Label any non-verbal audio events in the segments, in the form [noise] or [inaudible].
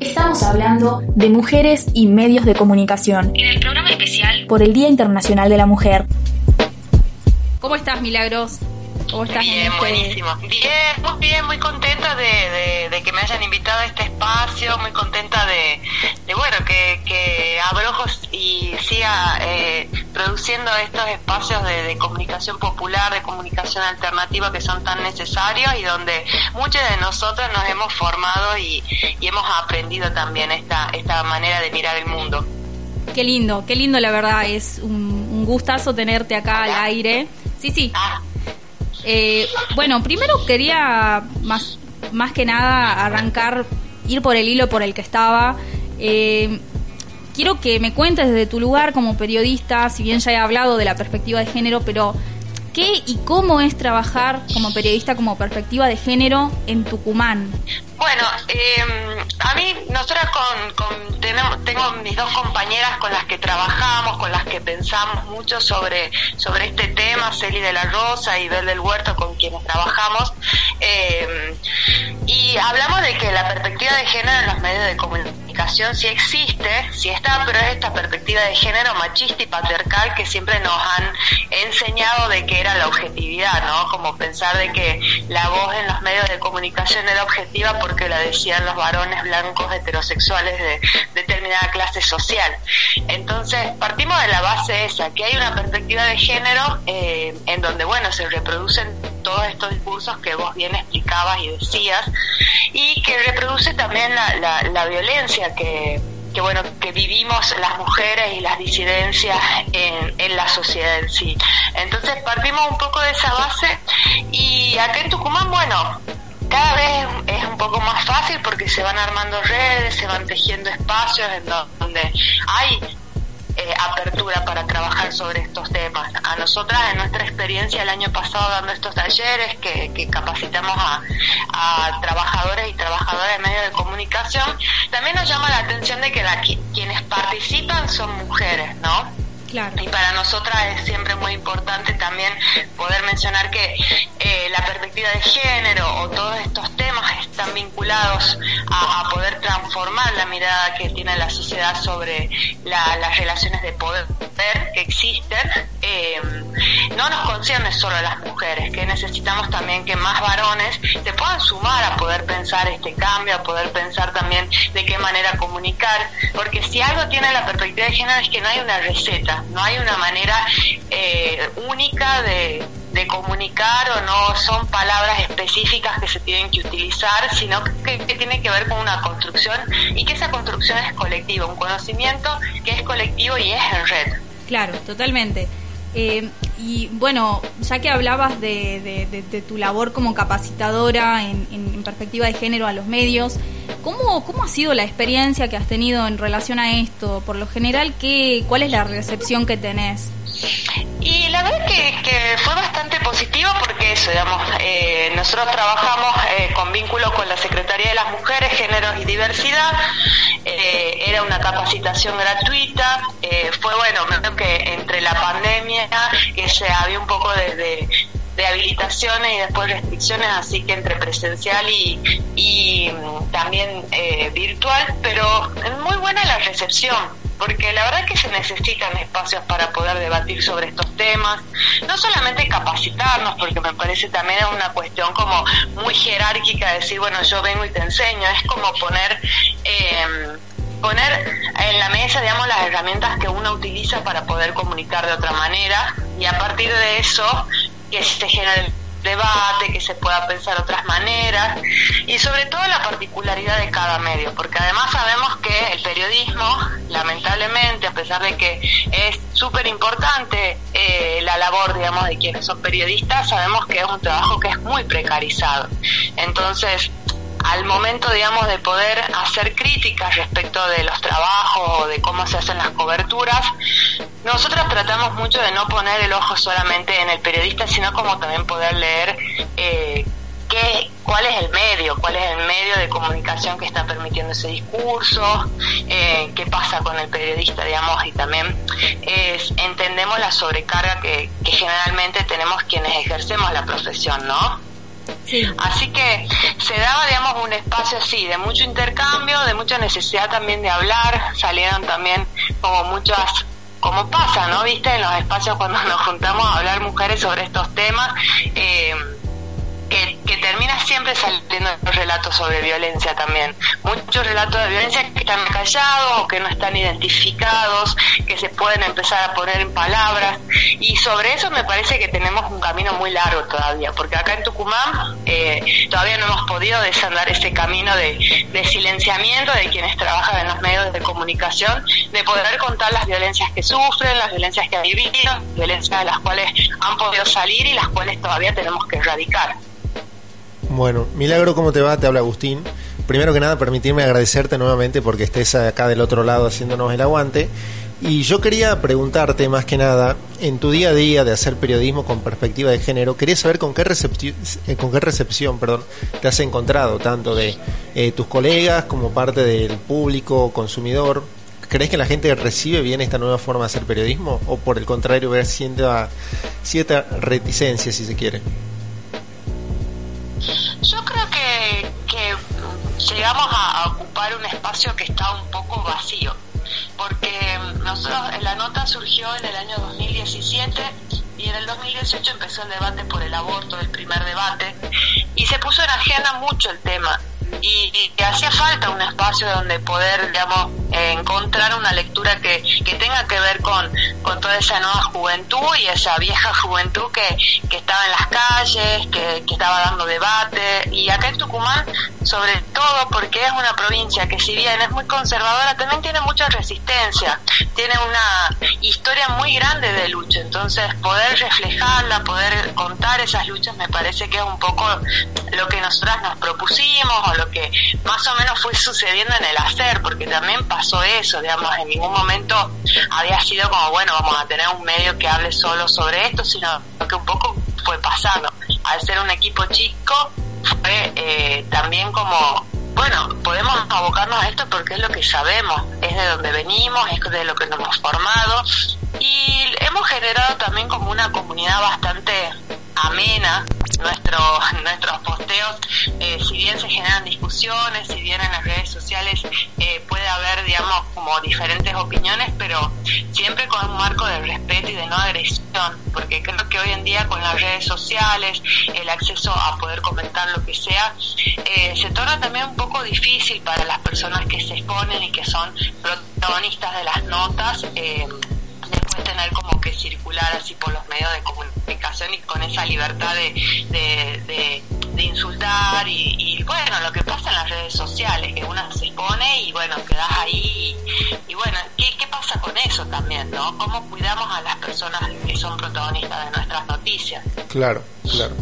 Estamos hablando de mujeres y medios de comunicación en el programa especial por el Día Internacional de la Mujer. ¿Cómo estás, Milagros? ¿Cómo estás bien, en este... buenísimo. Bien, muy bien, muy contenta de, de, que me hayan invitado a este espacio, muy contenta de, de bueno, que, que Abrojos y siga eh, produciendo estos espacios de, comunicación popular, de comunicación alternativa que son tan necesarios y donde muchos de nosotros nos hemos formado y, y hemos aprendido también esta, esta manera de mirar el mundo. Qué lindo, qué lindo la verdad, es un, un gustazo tenerte acá al aire. Sí, sí. Ah, Eh, bueno, primero quería más, más que nada arrancar, ir por el hilo por el que estaba. Eh, quiero que me cuentes desde tu lugar como periodista, si bien ya he hablado de la perspectiva de género, pero ¿qué y cómo es trabajar como periodista como perspectiva de género en Tucumán? Bueno, eh, a mí, nosotras con, con tenemos, tengo mis dos compañeras con las que trabajamos, con las que pensamos mucho sobre, sobre este tema, Celi de la Rosa y Bel del Huerto, con quienes trabajamos, eh, y hablamos de que la perspectiva de género en los medios de comunicación sí existe, sí está, pero es esta perspectiva de género machista y patriarcal que siempre nos han enseñado de que era la objetividad, ¿no? Como pensar de que la voz en los medios de comunicación era objetiva porque la decían los varones blancos heterosexuales de determinada clase social. Entonces, partimos de la base esa, que hay una perspectiva de género eh, en donde, bueno, se reproducen todos estos discursos que vos bien explicabas y decías, y que reproduce también la, la, la violencia que, que bueno que vivimos las mujeres y las disidencias en, en, la sociedad en sí. Entonces partimos un poco de esa base y acá en Tucumán, bueno, cada vez es un poco más fácil porque se van armando redes, se van tejiendo espacios en donde hay eh, apertura para trabajar sobre estos temas. A nosotras, en nuestra experiencia el año pasado dando estos talleres que, que capacitamos a, trabajadores y trabajadoras de medios de comunicación, también nos llama la atención de que la, quienes participan son mujeres, ¿no? Claro. Y para nosotras es siempre muy importante también poder mencionar que eh, la perspectiva de género o todos estos temas están vinculados a, poder transformar la mirada que tiene la sociedad sobre la, las relaciones de poder que existen. Eh, no nos concierne solo a las mujeres, que necesitamos también que más varones se puedan sumar a poder pensar este cambio, a poder pensar también de qué manera comunicar, porque si algo tiene la perspectiva de género es que no hay una receta, no hay una manera eh, única de, comunicar o no son palabras específicas que se tienen que utilizar, sino que, tiene que ver con una construcción y que esa construcción es colectiva, un conocimiento que es colectivo y es en red. Claro, totalmente. Eh, y bueno, ya que hablabas de, tu labor como capacitadora en, perspectiva de género a los medios, ¿cómo, ¿cómo ha sido la experiencia que has tenido en relación a esto? Por lo general, ¿qué, ¿cuál es la recepción que tenés? Y la verdad que, fue bastante positivo porque eso, digamos, eh, nosotros trabajamos eh, con vínculo con la Mujeres, Géneros y Diversidad, eh, era una capacitación gratuita, eh, fue bueno, creo que entre la pandemia, que se había un poco de, de habilitaciones y después restricciones, así que entre presencial y, y también eh, virtual, pero muy buena la recepción, porque la verdad que se necesitan espacios para poder debatir sobre estos temas, no solamente capacitarnos, porque me parece también es una cuestión como muy jerárquica, decir, bueno, yo vengo y te enseño, es como poner... Eh, poner en la mesa, digamos, las herramientas que uno utiliza para poder comunicar de otra manera y a partir de eso que se genere debate, que se pueda pensar otras maneras y sobre todo la particularidad de cada medio, porque además sabemos el periodismo, lamentablemente, a pesar de que es súper importante eh, la labor, digamos, de quienes son periodistas, sabemos que es un trabajo que es muy precarizado. Entonces, al momento, digamos, de poder hacer críticas respecto de los trabajos o de cómo se hacen las coberturas, nosotros tratamos mucho de no poner el ojo solamente en el periodista, sino como también poder leer eh, qué, cuál es el medio, cuál es el medio de comunicación que está permitiendo ese discurso, eh, qué pasa con el periodista, digamos, y también entendemos la sobrecarga que, que generalmente tenemos quienes ejercemos la profesión, ¿no? Así que se daba, digamos, un espacio así de mucho intercambio, de mucha necesidad también de hablar, salieron también como muchas como pasa, ¿no? Viste, en los espacios cuando nos juntamos a hablar mujeres sobre estos temas, eh, termina siempre saliendo relatos sobre violencia también. Muchos relatos de violencia que están callados o que no están identificados, que se pueden empezar a poner en palabras. Y sobre eso me parece que tenemos un camino muy largo todavía, porque acá en Tucumán eh, todavía no hemos podido desandar ese camino de, de silenciamiento de quienes trabajan en los medios de comunicación, de poder contar las violencias que sufren, las violencias que han vivido, violencias de las cuales han podido salir y las cuales todavía tenemos que erradicar. Bueno, Milagro, ¿cómo te va? Te habla Agustín. Primero que nada, permitirme agradecerte nuevamente porque estés acá del otro lado haciéndonos el aguante. Y yo quería preguntarte más que nada, en tu día a día de hacer periodismo con perspectiva de género, quería saber con qué, eh, con qué recepción perdón, te has encontrado, tanto de eh, tus colegas como parte del público consumidor. ¿Crees que la gente recibe bien esta nueva forma de hacer periodismo? ¿O por el contrario, ver cierta reticencia, si se quiere? Yo creo que, llegamos a, ocupar un espacio que está un poco vacío, porque nosotros, la nota surgió en el año 2017 y en el 2018 empezó el debate por el aborto, el primer debate, y se puso en agenda mucho el tema y, que hacía falta un espacio donde poder, digamos, encontrar una lectura que, que tenga que ver con, con toda esa nueva juventud y esa vieja juventud que, que estaba en las calles, que, que estaba dando debate. Y acá en Tucumán, sobre todo porque es una provincia que si bien es muy conservadora, también tiene mucha resistencia, tiene una historia muy grande de lucha. Entonces, poder reflejarla, poder contar esas luchas, me parece que es un poco lo que nosotras nos propusimos o lo que más o menos fue sucediendo en el hacer, porque también pasó eso, digamos, en ningún momento había sido como, bueno, vamos a tener un medio que hable solo sobre esto, sino que un poco fue pasando. Al ser un equipo chico, fue eh, también como, bueno, podemos abocarnos a esto porque es lo que sabemos, es de donde venimos, es de lo que nos hemos formado y hemos generado también como una comunidad bastante amena nuestros [laughs] nuestros posteos. Eh, si bien se generan discusiones si bien en las redes sociales eh, puede haber digamos como diferentes opiniones pero siempre con un marco de respeto y de no agresión porque creo que hoy en día con las redes sociales el acceso a poder comentar lo que sea eh, se torna también un poco difícil para las personas que se exponen y que son protagonistas de las notas después tener como que circular así por los medios y con esa libertad de, de, insultar y, bueno, lo que pasa en las redes sociales, que uno se pone y bueno, quedas ahí y, bueno, ¿qué, ¿qué pasa con eso también, no? ¿Cómo cuidamos a las personas que son protagonistas de nuestras noticias? Claro, claro.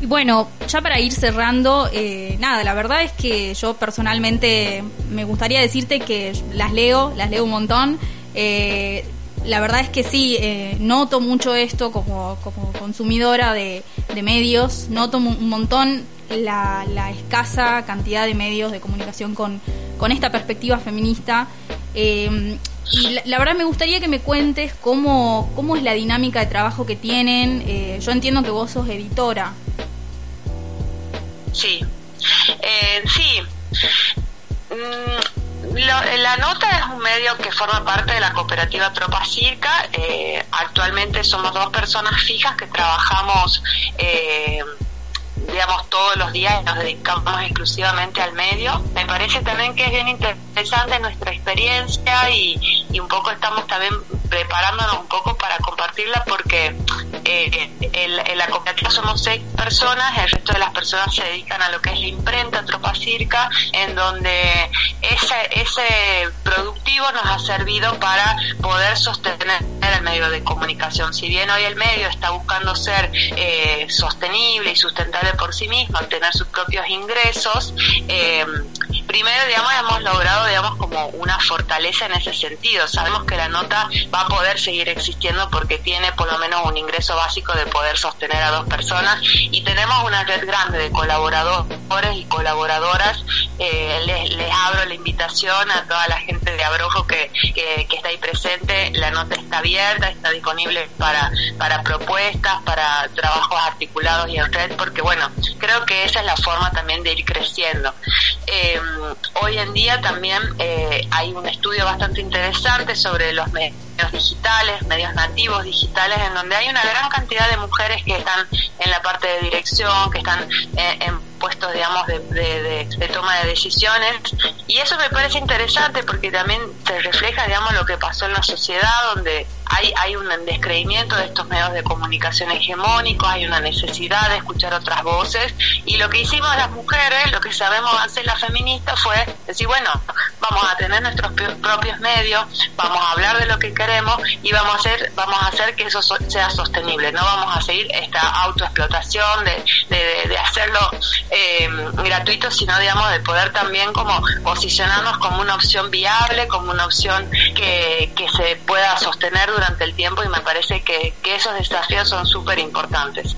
Y bueno, ya para ir cerrando, eh, nada, la verdad es que yo personalmente me gustaría decirte que las leo, las leo un montón. Eh, la verdad es que sí, eh, noto mucho esto como, como consumidora de, medios, noto un montón la, escasa cantidad de medios de comunicación con, con esta perspectiva feminista. Eh, y la, verdad me gustaría que me cuentes cómo, cómo es la dinámica de trabajo que tienen. Eh, yo entiendo que vos sos editora. Sí, sí. Mm, la nota es un medio que forma parte de la cooperativa Tropa Circa. Eh, actualmente somos dos personas fijas que trabajamos, eh, digamos, todos los días y nos dedicamos exclusivamente al medio. Me parece también que es bien interesante nuestra experiencia y, y un poco estamos también preparándonos un poco para compartirla porque eh, en, la cooperativa somos seis personas, el resto de las personas se dedican a lo que es la imprenta Tropa Circa, en donde ese, ese productivo nos ha servido para poder sostener el medio de comunicación. Si bien hoy el medio está buscando ser eh, sostenible y sustentable por sí mismo, tener sus propios ingresos, eh, primero, digamos, hemos logrado, digamos, como una fortaleza en ese sentido. Sabemos que la nota va a poder seguir existiendo porque tiene por lo menos un ingreso básico de poder sostener a dos personas y tenemos una red grande de colaboradores y colaboradoras. Eh, les, abro la invitación a toda la gente de Abrojo que, que, que, está ahí presente. La nota está abierta, está disponible para, para propuestas, para trabajos articulados y en red, porque bueno, creo que esa es la forma también de ir creciendo. Eh, hoy en día también eh, hay un estudio bastante interesante sobre los medios digitales, medios nativos digitales, en donde hay una gran cantidad de mujeres que están en la parte de dirección, que están eh, en puestos, digamos, de, toma de decisiones. Y eso me parece interesante porque también se refleja, digamos, lo que pasó en la sociedad, donde hay, hay un descreimiento de estos medios de comunicación hegemónicos, hay una necesidad de escuchar otras voces. Y lo que hicimos las mujeres, lo que sabemos hacer las feministas fue decir, bueno, vamos a tener nuestros propios medios, vamos a hablar de lo que queremos y vamos a hacer, vamos a hacer que eso sea sostenible. No vamos a seguir esta autoexplotación de, de, de hacerlo eh, gratuito, sino digamos de poder también como posicionarnos como una opción viable, como una opción que, que se pueda sostener durante el tiempo y me parece que, que esos desafíos son súper importantes.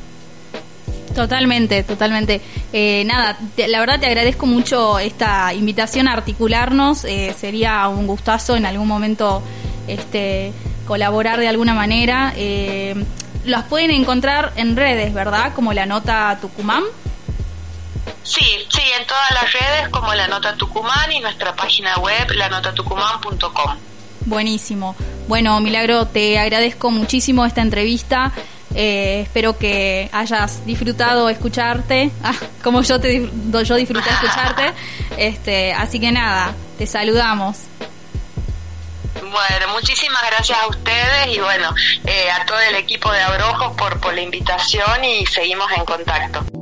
Totalmente, totalmente. Eh, nada, te, la verdad te agradezco mucho esta invitación a articularnos. Eh, sería un gustazo en algún momento este, colaborar de alguna manera. Eh, las pueden encontrar en redes, ¿verdad? Como la nota Tucumán. Sí, sí, en todas las redes como la nota Tucumán y nuestra página web lanotatucumán.com. Buenísimo. Bueno, Milagro, te agradezco muchísimo esta entrevista. Eh, espero que hayas disfrutado escucharte, [laughs] ah, como yo te yo disfruté [laughs] escucharte. Este, así que nada, te saludamos. Bueno, muchísimas gracias a ustedes y bueno, eh, a todo el equipo de Abrojos por, por la invitación y seguimos en contacto.